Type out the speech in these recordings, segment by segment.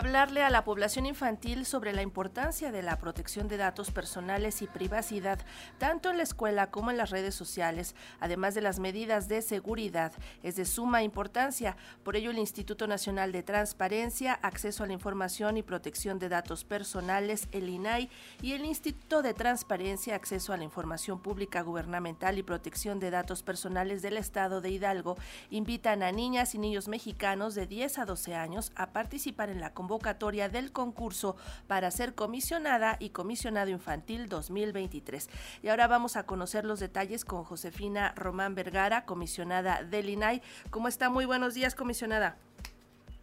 hablarle a la población infantil sobre la importancia de la protección de datos personales y privacidad, tanto en la escuela como en las redes sociales, además de las medidas de seguridad. Es de suma importancia. Por ello, el Instituto Nacional de Transparencia, Acceso a la Información y Protección de Datos Personales, el INAI, y el Instituto de Transparencia, Acceso a la Información Pública Gubernamental y Protección de Datos Personales del Estado de Hidalgo invitan a niñas y niños mexicanos de 10 a 12 años a participar en la convocatoria del concurso para ser comisionada y comisionado infantil 2023. Y ahora vamos a conocer los detalles con Josefina Román Vergara, comisionada del INAI. ¿Cómo está? Muy buenos días, comisionada.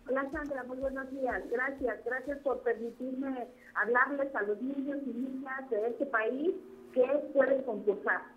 Hola Sandra, muy buenos días. Gracias, gracias por permitirme hablarles a los niños y niñas de este país que pueden concursar.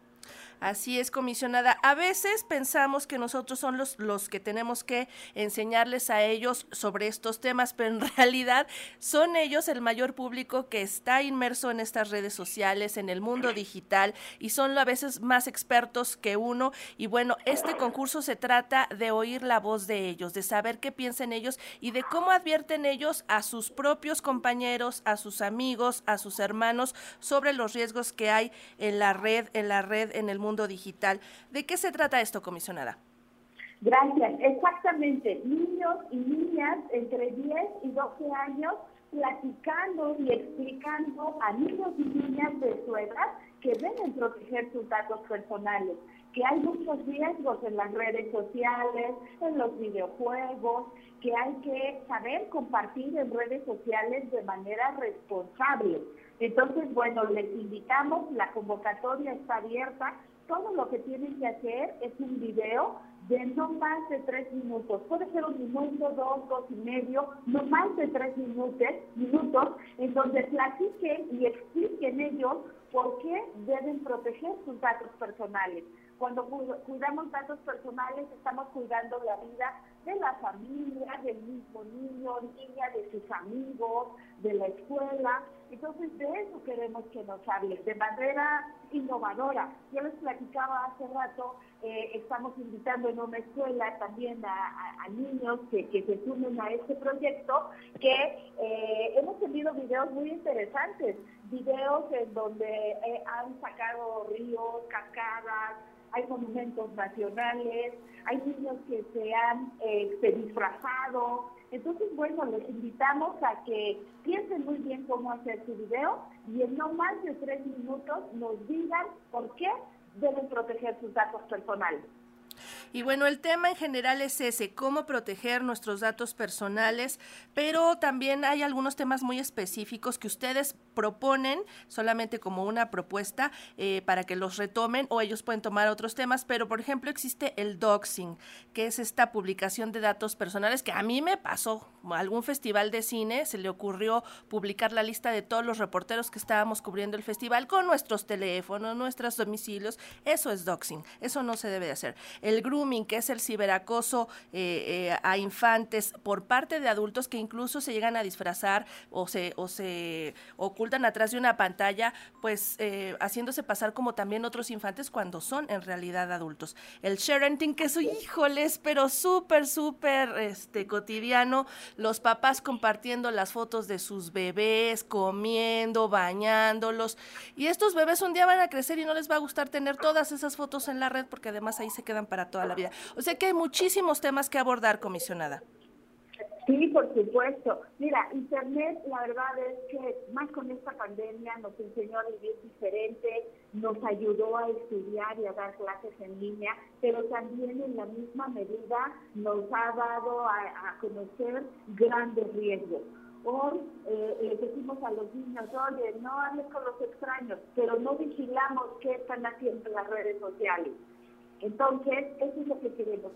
Así es, comisionada. A veces pensamos que nosotros son los, los que tenemos que enseñarles a ellos sobre estos temas, pero en realidad son ellos el mayor público que está inmerso en estas redes sociales, en el mundo digital, y son a veces más expertos que uno. Y bueno, este concurso se trata de oír la voz de ellos, de saber qué piensan ellos y de cómo advierten ellos a sus propios compañeros, a sus amigos, a sus hermanos sobre los riesgos que hay en la red, en la red, en el mundo digital. ¿De qué se trata esto, comisionada? Gracias, exactamente. Niños y niñas entre 10 y 12 años platicando y explicando a niños y niñas de su edad que deben proteger sus datos personales, que hay muchos riesgos en las redes sociales, en los videojuegos, que hay que saber compartir en redes sociales de manera responsable. Entonces, bueno, les invitamos, la convocatoria está abierta todo lo que tienen que hacer es un video de no más de tres minutos. Puede ser un minuto, dos, dos y medio, no más de tres minutos, minutos en donde platiquen y expliquen ellos por qué deben proteger sus datos personales. Cuando cuidamos datos personales, estamos cuidando la vida de la familia, del mismo niño, niña, de sus amigos, de la escuela. Entonces, de eso queremos que nos hablen, de manera innovadora. Yo les platicaba hace rato, eh, estamos invitando en una escuela también a, niños que, se sumen a este proyecto, que eh, hemos tenido videos muy interesantes, videos en donde eh, han sacado ríos, cascadas, hay monumentos nacionales, hay niños que se han este, disfrazado. Entonces, bueno, les invitamos a que piensen muy bien cómo hacer su video y en no más de tres minutos nos digan por qué deben proteger sus datos personales. Y bueno, el tema en general es ese, cómo proteger nuestros datos personales, pero también hay algunos temas muy específicos que ustedes proponen solamente como una propuesta eh, para que los retomen o ellos pueden tomar otros temas, pero por ejemplo existe el doxing, que es esta publicación de datos personales que a mí me pasó. Algún festival de cine se le ocurrió publicar la lista de todos los reporteros que estábamos cubriendo el festival con nuestros teléfonos, nuestros domicilios. Eso es doxing, eso no se debe de hacer. El que es el ciberacoso eh, eh, a infantes por parte de adultos que incluso se llegan a disfrazar o se, o se ocultan atrás de una pantalla, pues eh, haciéndose pasar como también otros infantes cuando son en realidad adultos. El sharenting, que es, híjoles, pero súper, súper este, cotidiano, los papás compartiendo las fotos de sus bebés, comiendo, bañándolos, y estos bebés un día van a crecer y no les va a gustar tener todas esas fotos en la red porque además ahí se quedan para toda la O sea que hay muchísimos temas que abordar, comisionada. Sí, por supuesto. Mira, Internet, la verdad es que más con esta pandemia nos enseñó a vivir diferente, nos ayudó a estudiar y a dar clases en línea, pero también en la misma medida nos ha dado a, conocer grandes riesgos. Hoy eh, le decimos a los niños, oye, no hables con los extraños, pero no vigilamos qué están haciendo en las redes sociales. Entonces, eso es lo que queremos.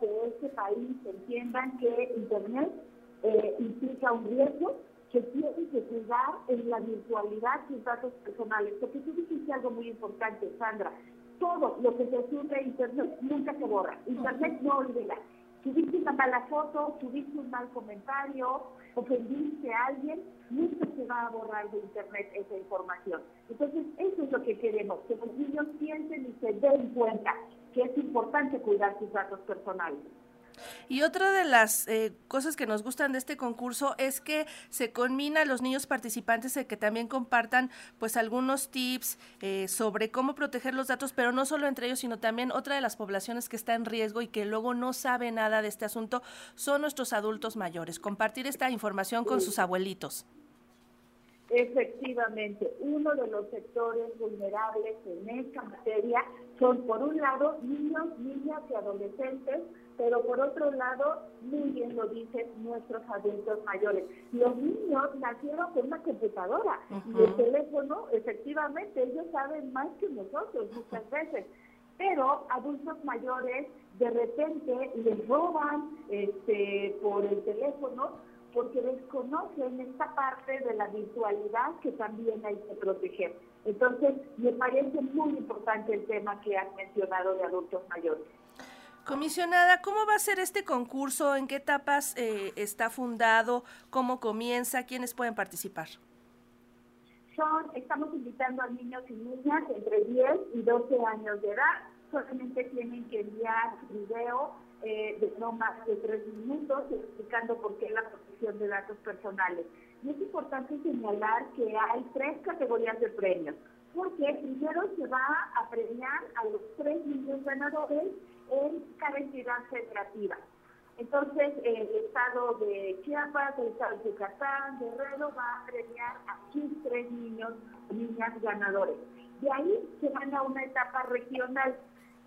De este país entiendan que Internet eh, implica un riesgo que tienen que cuidar en la virtualidad sus datos personales. Porque tú dijiste algo muy importante, Sandra. Todo lo que se sube en Internet nunca se borra. Internet no olvida. Subiste una mala foto, subiste un mal comentario, ofendiste a alguien, nunca se va a borrar de Internet esa información. Entonces, eso es lo que queremos, que los niños piensen y se den cuenta que es importante cuidar sus datos personales. Y otra de las eh, cosas que nos gustan de este concurso es que se conmina a los niños participantes de que también compartan pues algunos tips eh, sobre cómo proteger los datos, pero no solo entre ellos, sino también otra de las poblaciones que está en riesgo y que luego no sabe nada de este asunto son nuestros adultos mayores. Compartir esta información con sus abuelitos. Efectivamente, uno de los sectores vulnerables en esta materia son, por un lado, niños, niñas y adolescentes, pero por otro lado, muy bien lo dicen nuestros adultos mayores. Los niños nacieron con una computadora y el teléfono, efectivamente, ellos saben más que nosotros muchas veces. Pero adultos mayores de repente les roban este, por el teléfono porque desconocen esta parte de la virtualidad que también hay que proteger. Entonces, me parece muy importante el tema que has mencionado de adultos mayores. Comisionada, ¿cómo va a ser este concurso? ¿En qué etapas eh, está fundado? ¿Cómo comienza? ¿Quiénes pueden participar? Son, estamos invitando a niños y niñas entre 10 y 12 años de edad. Solamente tienen que enviar video eh, de no más de tres minutos explicando por qué la protección de datos personales. Y es importante señalar que hay tres categorías de premios, porque primero se va a premiar a los tres niños ganadores en cada entidad federativa. Entonces, el estado de Chiapas, el estado de Yucatán, Guerrero va a premiar a sus tres niños niñas ganadores. De ahí se van a una etapa regional.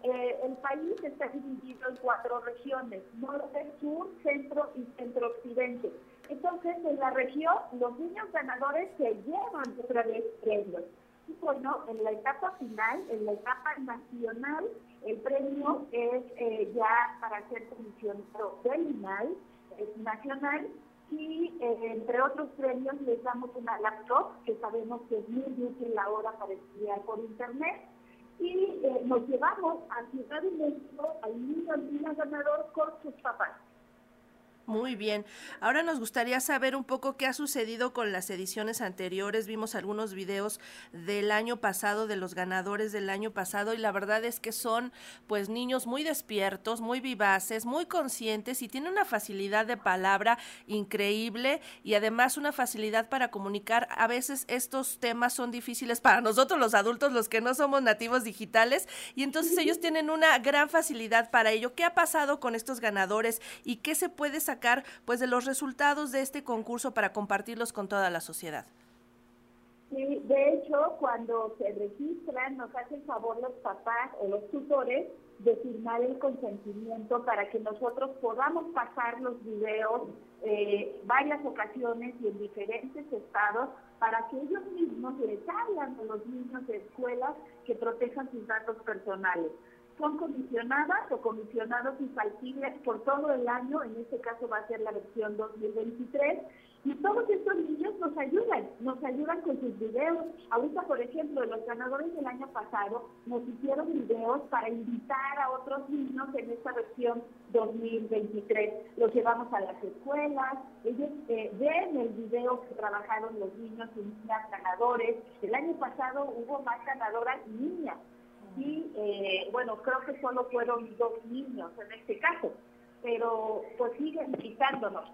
Eh, el país está dividido en cuatro regiones, norte, sur, centro y centro-occidente. Entonces, en la región, los niños ganadores se llevan otra vez premios. Y bueno, en la etapa final, en la etapa nacional, el premio es eh, ya para ser comisionado del INAI, es nacional, y eh, entre otros premios les damos una laptop, que sabemos que es muy útil ahora para estudiar por internet, y eh, nos llevamos a Ciudad de México al niño, al ganador con sus papás. Muy bien. Ahora nos gustaría saber un poco qué ha sucedido con las ediciones anteriores. Vimos algunos videos del año pasado, de los ganadores del año pasado, y la verdad es que son pues niños muy despiertos, muy vivaces, muy conscientes y tienen una facilidad de palabra increíble y además una facilidad para comunicar. A veces estos temas son difíciles para nosotros los adultos, los que no somos nativos digitales, y entonces ellos tienen una gran facilidad para ello. ¿Qué ha pasado con estos ganadores y qué se puede sacar pues de los resultados de este concurso para compartirlos con toda la sociedad. Sí, de hecho, cuando se registran, nos hacen favor los papás o los tutores de firmar el consentimiento para que nosotros podamos pasar los videos eh, varias ocasiones y en diferentes estados para que ellos mismos les hablan a los niños de escuelas que protejan sus datos personales son comisionadas o comisionados infaltibles por todo el año, en este caso va a ser la versión 2023, y todos estos niños nos ayudan, nos ayudan con sus videos. Ahorita, por ejemplo, los ganadores del año pasado nos hicieron videos para invitar a otros niños en esta versión 2023. Los llevamos a las escuelas, ellos eh, ven el video que trabajaron los niños y niñas ganadores. El año pasado hubo más ganadoras niñas y eh, bueno, creo que solo fueron dos niños en este caso, pero pues siguen invitándonos.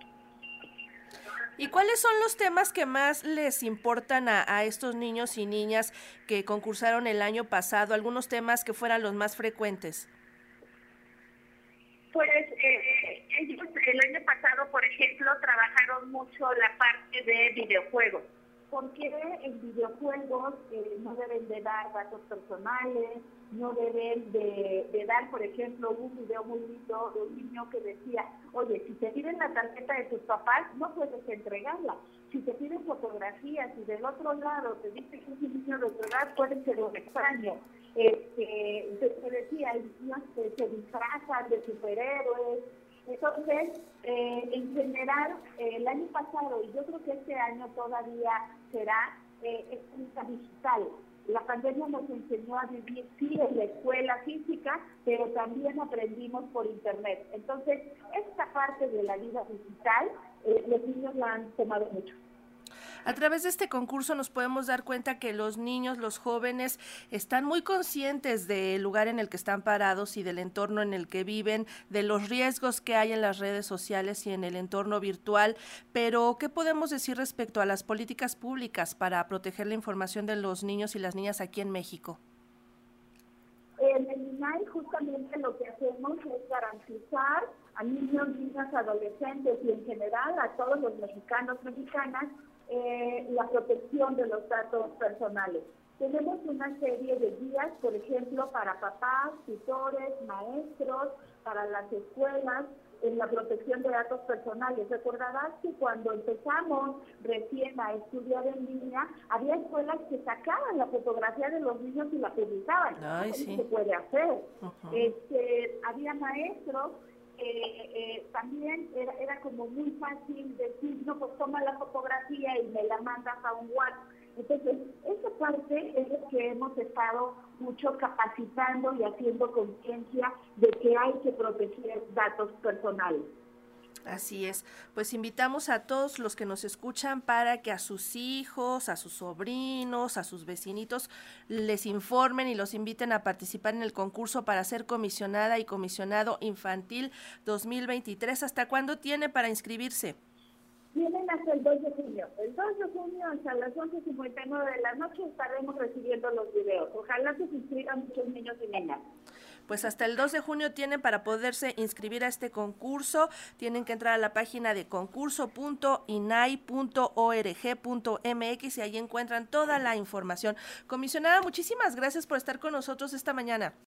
¿Y cuáles son los temas que más les importan a, estos niños y niñas que concursaron el año pasado? ¿Algunos temas que fueran los más frecuentes? Pues eh, ellos el año pasado, por ejemplo, trabajaron mucho la parte de videojuegos porque en videojuegos eh, no deben de dar datos personales, no deben de, dar, por ejemplo, un video muy lindo de un niño que decía, oye, si te piden la tarjeta de tus papás, no puedes entregarla. Si te piden fotografías y del otro lado te dice que es un niño de tu edad, puede ser un extraño. Este, te, decía, se disfrazan de superhéroes, entonces, eh, en general, el año pasado, y yo creo que este año todavía será, eh, es digital. La pandemia nos enseñó a vivir, sí, en la escuela física, pero también aprendimos por Internet. Entonces, esta parte de la vida digital, eh, los niños la han tomado mucho. A través de este concurso nos podemos dar cuenta que los niños, los jóvenes, están muy conscientes del lugar en el que están parados y del entorno en el que viven, de los riesgos que hay en las redes sociales y en el entorno virtual. Pero, ¿qué podemos decir respecto a las políticas públicas para proteger la información de los niños y las niñas aquí en México? En el INAI justamente lo que hacemos es garantizar a niños, niñas, adolescentes y en general a todos los mexicanos, mexicanas, eh, la protección de los datos personales. Tenemos una serie de guías, por ejemplo, para papás, tutores, maestros, para las escuelas, en la protección de datos personales. Recordarás que cuando empezamos recién a estudiar en línea, había escuelas que sacaban la fotografía de los niños y la publicaban. Ay, sí. se puede hacer. este, había maestros eh, también era, era como muy fácil decir, no, pues toma la fotografía y me la mandas a un WhatsApp. Entonces, esa parte es lo que hemos estado mucho capacitando y haciendo conciencia de que hay que proteger datos personales. Así es. Pues invitamos a todos los que nos escuchan para que a sus hijos, a sus sobrinos, a sus vecinitos les informen y los inviten a participar en el concurso para ser comisionada y comisionado infantil 2023. ¿Hasta cuándo tiene para inscribirse? Tienen hasta el 2 de junio. El 2 de junio hasta las 11.59 de la noche estaremos recibiendo los videos. Ojalá se inscriban muchos niños y niñas pues hasta el 2 de junio tienen para poderse inscribir a este concurso. Tienen que entrar a la página de concurso.inai.org.mx y ahí encuentran toda la información. Comisionada, muchísimas gracias por estar con nosotros esta mañana.